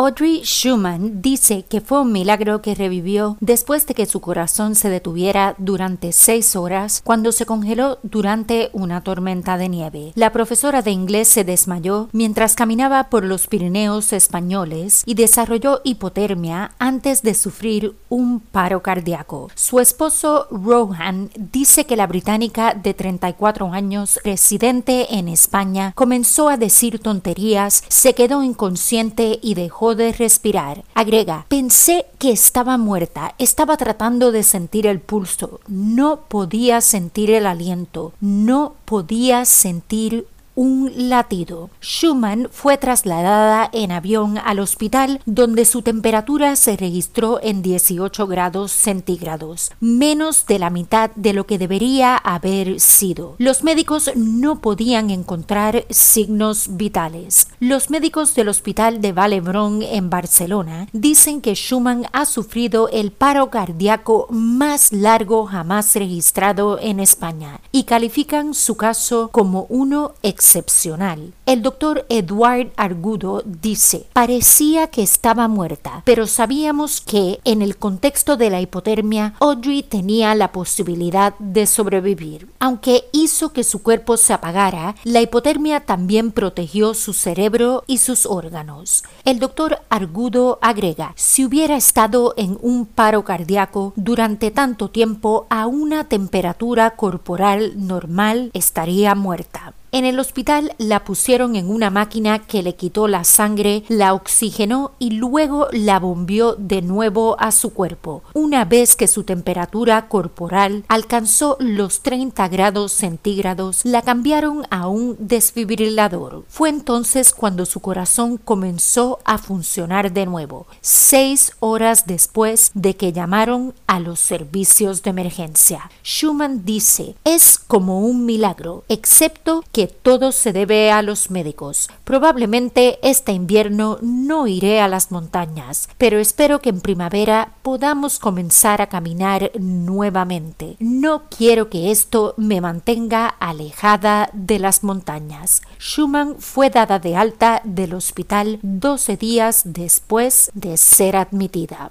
Audrey Schumann dice que fue un milagro que revivió después de que su corazón se detuviera durante seis horas cuando se congeló durante una tormenta de nieve. La profesora de inglés se desmayó mientras caminaba por los Pirineos españoles y desarrolló hipotermia antes de sufrir un paro cardíaco. Su esposo Rohan dice que la británica de 34 años, residente en España, comenzó a decir tonterías, se quedó inconsciente y dejó de respirar. Agrega, pensé que estaba muerta, estaba tratando de sentir el pulso, no podía sentir el aliento, no podía sentir un latido. Schumann fue trasladada en avión al hospital donde su temperatura se registró en 18 grados centígrados, menos de la mitad de lo que debería haber sido. Los médicos no podían encontrar signos vitales. Los médicos del hospital de Vallebrón en Barcelona dicen que Schumann ha sufrido el paro cardíaco más largo jamás registrado en España y califican su caso como uno excepcional. El doctor Eduard Argudo dice, parecía que estaba muerta, pero sabíamos que en el contexto de la hipotermia, Audrey tenía la posibilidad de sobrevivir. Aunque hizo que su cuerpo se apagara, la hipotermia también protegió su cerebro y sus órganos. El doctor Argudo agrega, si hubiera estado en un paro cardíaco durante tanto tiempo a una temperatura corporal normal, estaría muerta. En el hospital la pusieron en una máquina que le quitó la sangre, la oxigenó y luego la bombió de nuevo a su cuerpo. Una vez que su temperatura corporal alcanzó los 30 grados centígrados, la cambiaron a un desfibrilador. Fue entonces cuando su corazón comenzó a funcionar de nuevo, seis horas después de que llamaron a los servicios de emergencia. Schumann dice, es como un milagro, excepto que todo se debe a los médicos. Probablemente este invierno no iré a las montañas, pero espero que en primavera podamos comenzar a caminar nuevamente. No quiero que esto me mantenga alejada de las montañas. Schumann fue dada de alta del hospital 12 días después de ser admitida.